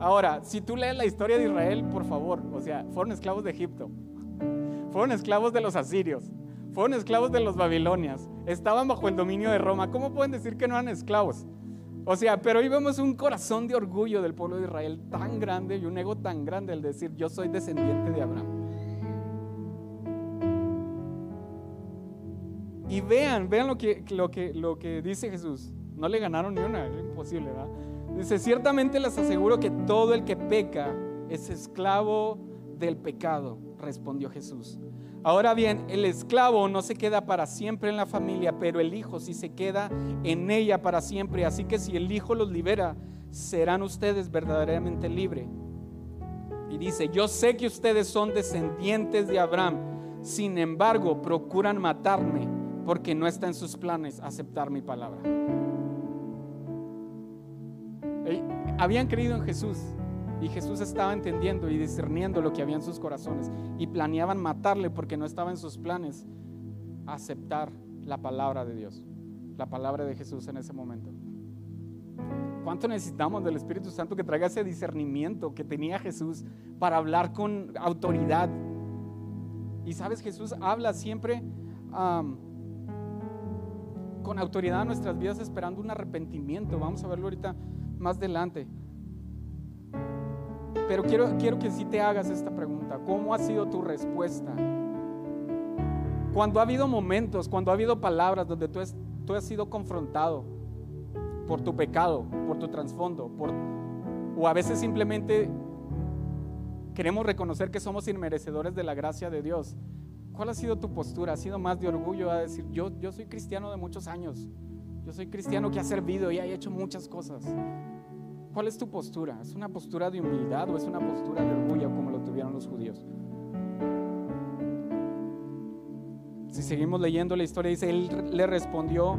S1: Ahora, si tú lees la historia de Israel, por favor, o sea, fueron esclavos de Egipto fueron esclavos de los asirios, fueron esclavos de los babilonias, estaban bajo el dominio de Roma. ¿Cómo pueden decir que no eran esclavos? O sea, pero hoy vemos un corazón de orgullo del pueblo de Israel tan grande y un ego tan grande al decir yo soy descendiente de Abraham. Y vean, vean lo que, lo que, lo que dice Jesús. No le ganaron ni una, es imposible, ¿verdad? Dice, ciertamente les aseguro que todo el que peca es esclavo del pecado respondió Jesús. Ahora bien, el esclavo no se queda para siempre en la familia, pero el hijo sí se queda en ella para siempre. Así que si el hijo los libera, serán ustedes verdaderamente libres. Y dice, yo sé que ustedes son descendientes de Abraham, sin embargo procuran matarme porque no está en sus planes aceptar mi palabra. Habían creído en Jesús, y Jesús estaba entendiendo y discerniendo lo que había en sus corazones. Y planeaban matarle porque no estaba en sus planes aceptar la palabra de Dios, la palabra de Jesús en ese momento. ¿Cuánto necesitamos del Espíritu Santo que traiga ese discernimiento que tenía Jesús para hablar con autoridad? Y sabes, Jesús habla siempre con autoridad en nuestras vidas esperando un arrepentimiento. Vamos a verlo ahorita más adelante. Pero quiero, quiero que sí te hagas esta pregunta. ¿Cómo ha sido tu respuesta? Cuando ha habido momentos, cuando ha habido palabras donde tú, tú has sido confrontado por tu pecado, por tu trasfondo, por, o a veces simplemente queremos reconocer que somos inmerecedores de la gracia de Dios. ¿Cuál ha sido tu postura? ¿Ha sido más de orgullo a decir, yo, yo soy cristiano de muchos años? Yo soy cristiano que ha servido y ha hecho muchas cosas. ¿Cuál es tu postura? ¿Es una postura de humildad o es una postura de orgullo como lo tuvieron los judíos? Si seguimos leyendo la historia, dice, él le respondió,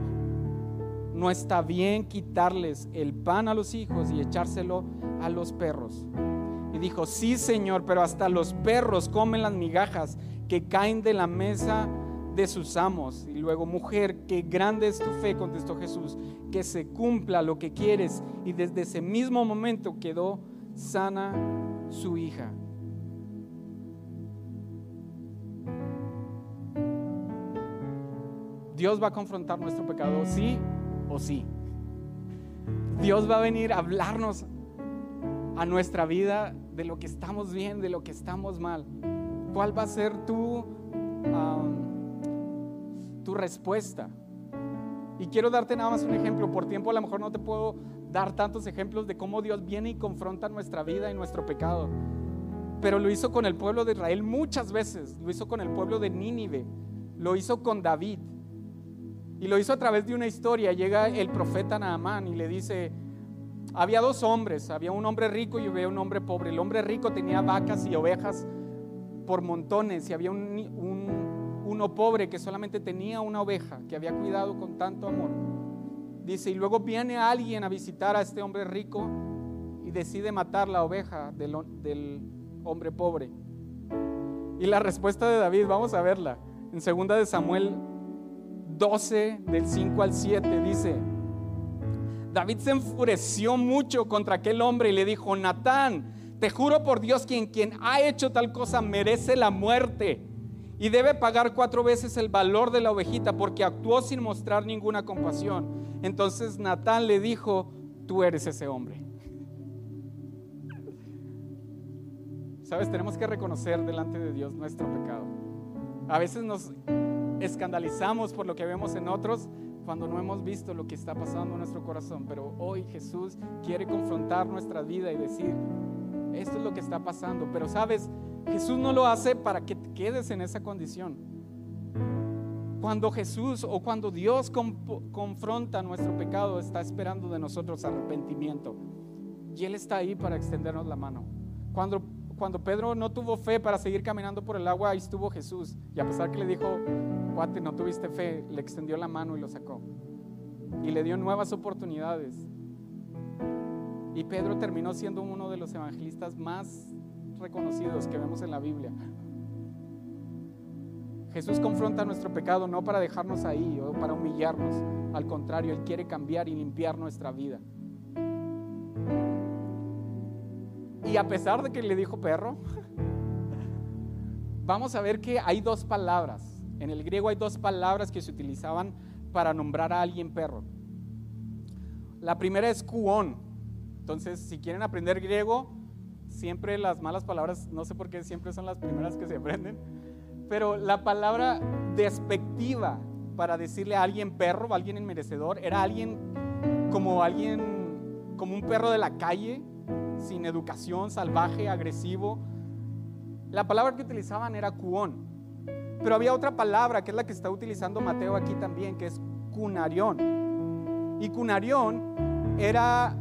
S1: no está bien quitarles el pan a los hijos y echárselo a los perros. Y dijo, sí Señor, pero hasta los perros comen las migajas que caen de la mesa de sus amos. Y luego, mujer, qué grande es tu fe, contestó Jesús, que se cumpla lo que quieres. Y desde ese mismo momento quedó sana su hija. Dios va a confrontar nuestro pecado, sí o sí. Dios va a venir a hablarnos a nuestra vida de lo que estamos bien, de lo que estamos mal. ¿Cuál va a ser tu, tu respuesta? Y quiero darte nada más un ejemplo. Por tiempo a lo mejor no te puedo dar tantos ejemplos de cómo Dios viene y confronta nuestra vida y nuestro pecado. Pero lo hizo con el pueblo de Israel muchas veces. Lo hizo con el pueblo de Nínive. Lo hizo con David. Y lo hizo a través de una historia. Llega el profeta Naamán y le dice, había dos hombres, había un hombre rico y había un hombre pobre. El hombre rico tenía vacas y ovejas por montones y había uno pobre que solamente tenía una oveja que había cuidado con tanto amor. Dice, y luego viene alguien a visitar a este hombre rico y decide matar la oveja del, hombre pobre. Y la respuesta de David, vamos a verla, en segunda de Samuel 12, del 5 al 7, dice, David se enfureció mucho contra aquel hombre y le dijo, Natán, te juro por Dios que quien ha hecho tal cosa merece la muerte y debe pagar cuatro veces el valor de la ovejita porque actuó sin mostrar ninguna compasión. Entonces Natán le dijo, tú eres ese hombre. Sabes, tenemos que reconocer delante de Dios nuestro pecado. A veces nos escandalizamos por lo que vemos en otros cuando no hemos visto lo que está pasando en nuestro corazón. Pero hoy Jesús quiere confrontar nuestra vida y decir, esto es lo que está pasando. Pero sabes, Jesús no lo hace para que te quedes en esa condición. Cuando Jesús o cuando Dios confronta nuestro pecado, está esperando de nosotros arrepentimiento. Y Él está ahí para extendernos la mano. Cuando cuando Pedro no tuvo fe para seguir caminando por el agua, ahí estuvo Jesús. Y a pesar que le dijo, cuate, no tuviste fe, le extendió la mano y lo sacó. Y le dio nuevas oportunidades. Y Pedro terminó siendo uno de los evangelistas más reconocidos que vemos en la Biblia. Jesús confronta nuestro pecado no para dejarnos ahí o para humillarnos. Al contrario, Él quiere cambiar y limpiar nuestra vida. Y a pesar de que le dijo perro, vamos a ver que hay dos palabras. En el griego hay dos palabras que se utilizaban para nombrar a alguien perro. La primera es kuon. Entonces, si quieren aprender griego, siempre las malas palabras, no sé por qué siempre son las primeras que se aprenden, pero la palabra despectiva para decirle a alguien perro, a alguien inmerecedor, era alguien como alguien, como un perro de la calle, sin educación, salvaje, agresivo. La palabra que utilizaban era cuón. Pero había otra palabra que es la que está utilizando Mateo aquí también, que es cunarión. Y cunarión era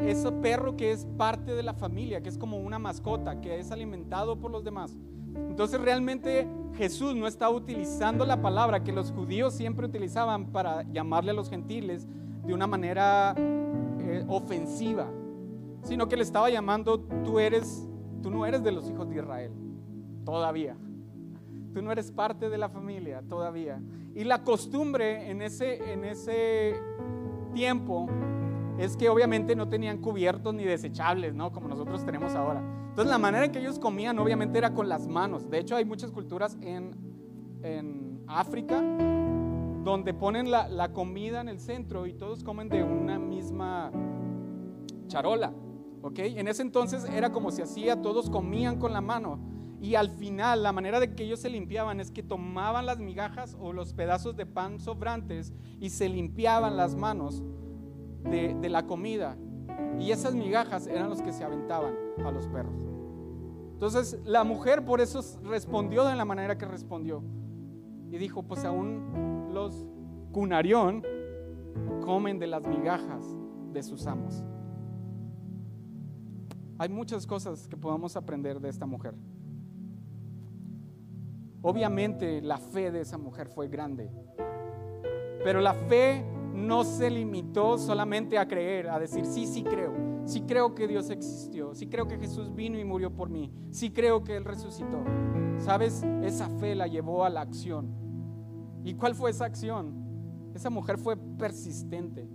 S1: ese perro que es parte de la familia, que es como una mascota, que es alimentado por los demás. Entonces realmente Jesús no está utilizando la palabra que los judíos siempre utilizaban para llamarle a los gentiles de una manera eh, ofensiva sino que le estaba llamando, tú eres, tú no eres de los hijos de Israel, todavía. Tú no eres parte de la familia todavía. Y la costumbre en ese, en ese tiempo es que obviamente no tenían cubiertos ni desechables, ¿no? Como nosotros tenemos ahora. Entonces la manera en que ellos comían obviamente era con las manos. De hecho hay muchas culturas en, en África donde ponen la, la comida en el centro y todos comen de una misma charola. En ese entonces era como se hacía, todos comían con la mano. Y al final, la manera de que ellos se limpiaban es que tomaban las migajas o los pedazos de pan sobrantes y se limpiaban las manos de, la comida. Y esas migajas eran los que se aventaban a los perros. Entonces la mujer por eso respondió de la manera que respondió. Y dijo, pues aún los cunarión comen de las migajas de sus amos. Hay muchas cosas que podamos aprender de esta mujer. Obviamente la fe de esa mujer fue grande, pero la fe no se limitó solamente a creer, a decir sí, sí creo, Sí creo que Dios existió, sí creo que Jesús vino y murió por mí, sí creo que Él resucitó. ¿Sabes? Esa fe la llevó a la acción. ¿Y cuál fue esa acción? Esa mujer fue persistente.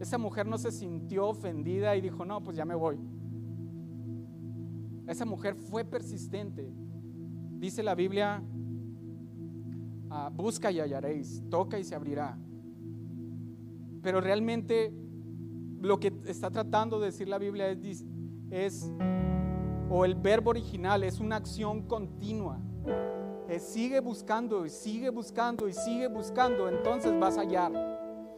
S1: Esa mujer no se sintió ofendida y dijo, no, pues ya me voy. Esa mujer fue persistente. Dice la Biblia, ah, busca y hallaréis, toca y se abrirá. Pero realmente lo que está tratando de decir la Biblia es, es o el verbo original es una acción continua. Sigue buscando y sigue buscando y sigue buscando, entonces vas a hallar.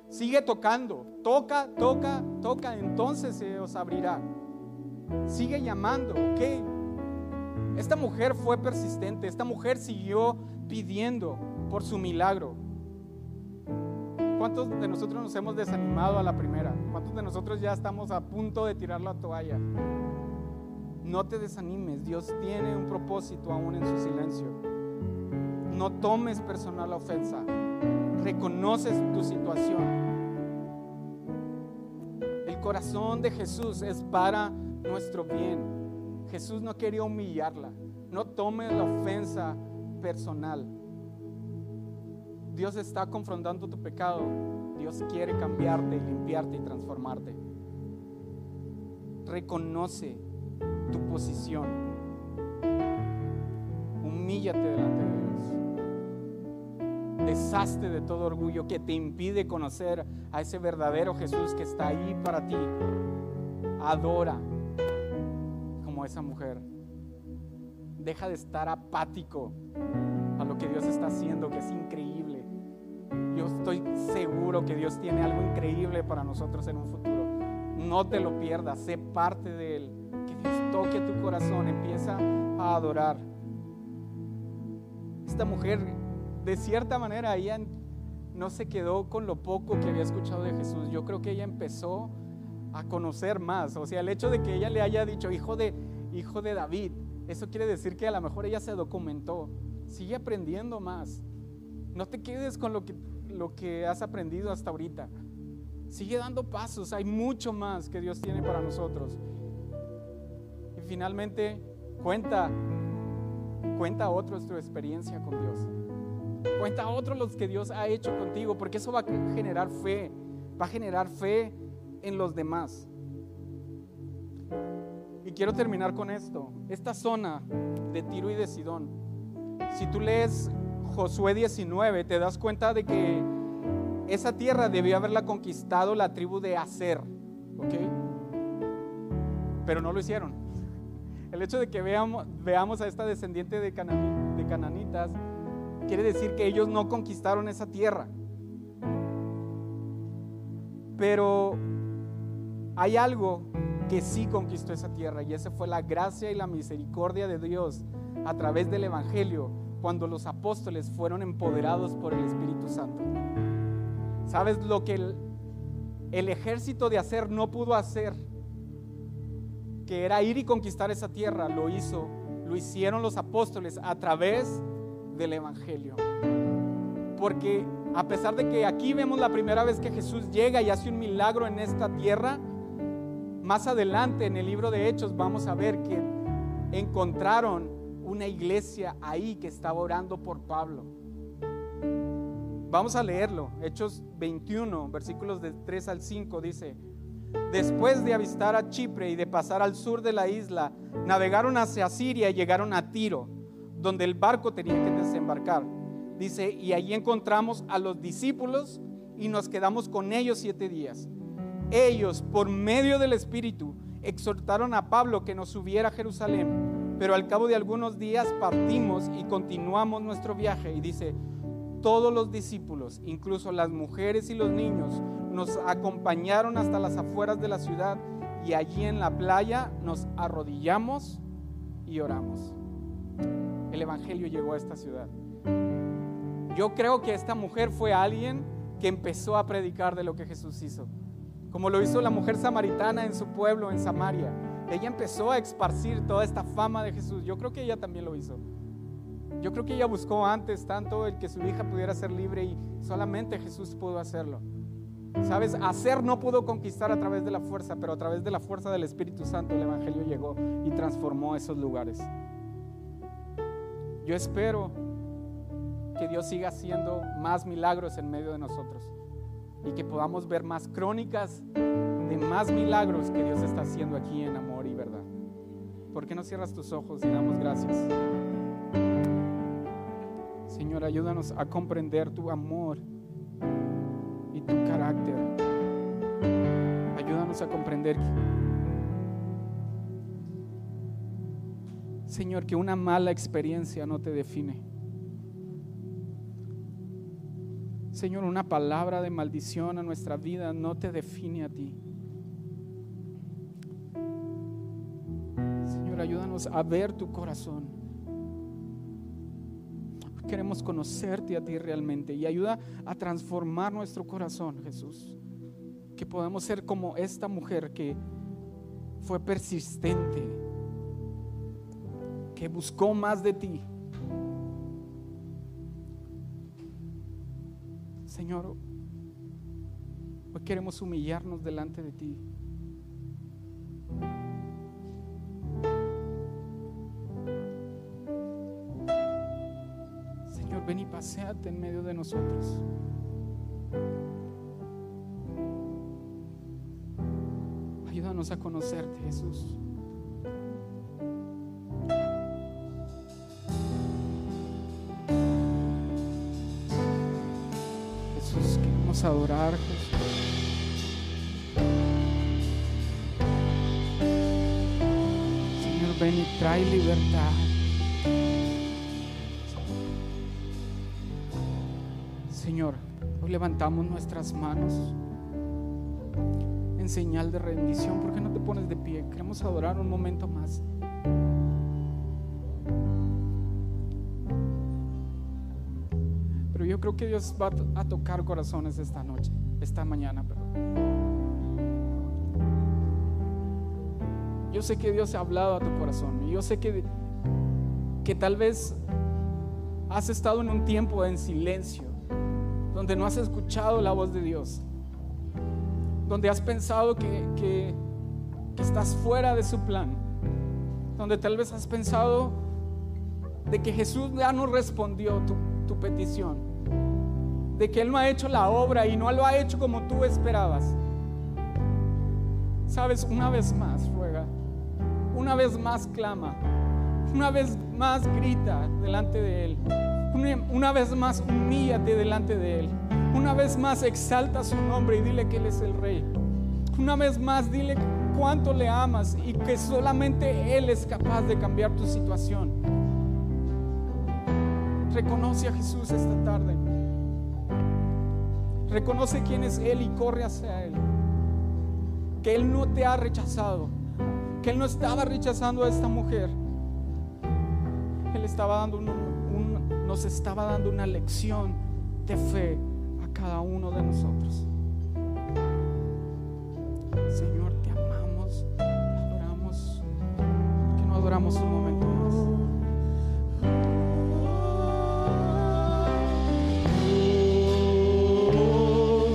S1: Sigue tocando, toca, toca, toca, entonces se os abrirá. Sigue llamando, ok. Esta mujer fue persistente, esta mujer siguió pidiendo por su milagro. ¿Cuántos de nosotros nos hemos desanimado a la primera? ¿Cuántos de nosotros ya estamos a punto de tirar la toalla? No te desanimes, Dios tiene un propósito aún en su silencio. No tomes personal la ofensa, reconoces tu situación. El corazón de Jesús es para nuestro bien. Jesús no quería humillarla. No tome la ofensa personal. Dios está confrontando tu pecado. Dios quiere cambiarte limpiarte y transformarte. Reconoce tu posición. Humíllate delante de Dios. Deshazte de todo orgullo que te impide conocer a ese verdadero Jesús que está ahí para ti. Adora como esa mujer. Deja de estar apático a lo que Dios está haciendo, que es increíble. Yo estoy seguro que Dios tiene algo increíble para nosotros en un futuro. No te lo pierdas, sé parte de Él. Que Dios toque tu corazón, empieza a adorar. Esta mujer, de cierta manera, ella no se quedó con lo poco que había escuchado de Jesús. Yo creo que ella empezó a conocer más. O sea, el hecho de que ella le haya dicho hijo de, hijo de David, eso quiere decir que a lo mejor ella se documentó. Sigue aprendiendo más. No te quedes con lo que, lo que has aprendido hasta ahorita. Sigue dando pasos. Hay mucho más que Dios tiene para nosotros. Y finalmente, cuenta, cuenta a otros tu experiencia con Dios. Cuenta a otros los que Dios ha hecho contigo, porque eso va a generar fe. Va a generar fe en los demás. Y quiero terminar con esto. Esta zona de Tiro y de Sidón, si tú lees Josué 19, te das cuenta de que esa tierra debió haberla conquistado la tribu de Aser, ¿ok? Pero no lo hicieron. El hecho de que veamos, veamos a esta descendiente de, de cananitas quiere decir que ellos no conquistaron esa tierra. Pero hay algo que sí conquistó esa tierra y esa fue la gracia y la misericordia de Dios a través del Evangelio cuando los apóstoles fueron empoderados por el Espíritu Santo. ¿Sabes lo que el, ejército de hacer no pudo hacer? Que era ir y conquistar esa tierra, lo hizo, lo hicieron los apóstoles a través del Evangelio. Porque a pesar de que aquí vemos la primera vez que Jesús llega y hace un milagro en esta tierra, más adelante en el libro de Hechos vamos a ver que encontraron una iglesia ahí que estaba orando por Pablo. Vamos a leerlo. Hechos 21, versículos de 3 al 5 dice, después de avistar a Chipre y de pasar al sur de la isla, navegaron hacia Siria y llegaron a Tiro, donde el barco tenía que desembarcar. Dice, y allí encontramos a los discípulos y nos quedamos con ellos siete días. Ellos, por medio del Espíritu, exhortaron a Pablo que nos subiera a Jerusalén pero al cabo de algunos días partimos y continuamos nuestro viaje. Y dice, todos los discípulos, incluso las mujeres y los niños, nos acompañaron hasta las afueras de la ciudad y allí en la playa nos arrodillamos y oramos. El Evangelio llegó a esta ciudad. Yo creo que esta mujer fue alguien que empezó a predicar de lo que Jesús hizo, como lo hizo la mujer samaritana en su pueblo, en Samaria ella empezó a esparcir toda esta fama de Jesús. Yo creo que ella también lo hizo. Yo creo que ella buscó antes tanto el que su hija pudiera ser libre y solamente Jesús pudo hacerlo. Sabes, hacer no pudo conquistar a través de la fuerza, pero a través de la fuerza del Espíritu Santo el Evangelio llegó y transformó esos lugares. Yo espero que Dios siga haciendo más milagros en medio de nosotros y que podamos ver más crónicas de más milagros que Dios está haciendo aquí en amor y verdad. ¿Por qué no cierras tus ojos y damos gracias? Señor, ayúdanos a comprender tu amor y tu carácter. Ayúdanos a comprender, Señor, que una mala experiencia no te define. Señor, una palabra de maldición a nuestra vida no te define a ti. Señor, ayúdanos a ver tu corazón. Queremos conocerte a ti realmente y ayuda a transformar nuestro corazón, Jesús. Que podamos ser como esta mujer que fue persistente, que buscó más de ti. Señor, hoy queremos humillarnos delante de ti. Señor, ven y paseate en medio de nosotros. Ayúdanos a conocerte, Jesús. Trae libertad. Señor, hoy levantamos nuestras manos en señal de rendición. ¿Por qué no te pones de pie? Queremos adorar un momento más. yo creo que Dios va a tocar corazones esta noche, esta mañana, Yo sé que Dios ha hablado a tu corazón y yo sé que, que tal vez has estado en un tiempo en silencio, donde no has escuchado la voz de Dios, donde has pensado que, que, estás fuera de su plan, donde tal vez has pensado de que Jesús ya no respondió tu, tu petición de que Él no ha hecho la obra y no lo ha hecho como tú esperabas. Sabes, una vez más una vez más clama, una vez más grita delante de Él, una, vez más humíllate delante de Él, una vez más exalta su nombre y dile que Él es el Rey. Una vez más dile cuánto le amas y que solamente Él es capaz de cambiar tu situación. Reconoce a Jesús esta tarde. Reconoce quién es Él y corre hacia Él. Que Él no te ha rechazado. Que Él no estaba rechazando a esta mujer. Él estaba dando nos estaba dando una lección de fe a cada uno de nosotros. Señor, te amamos, te adoramos. Que no adoramos un momento.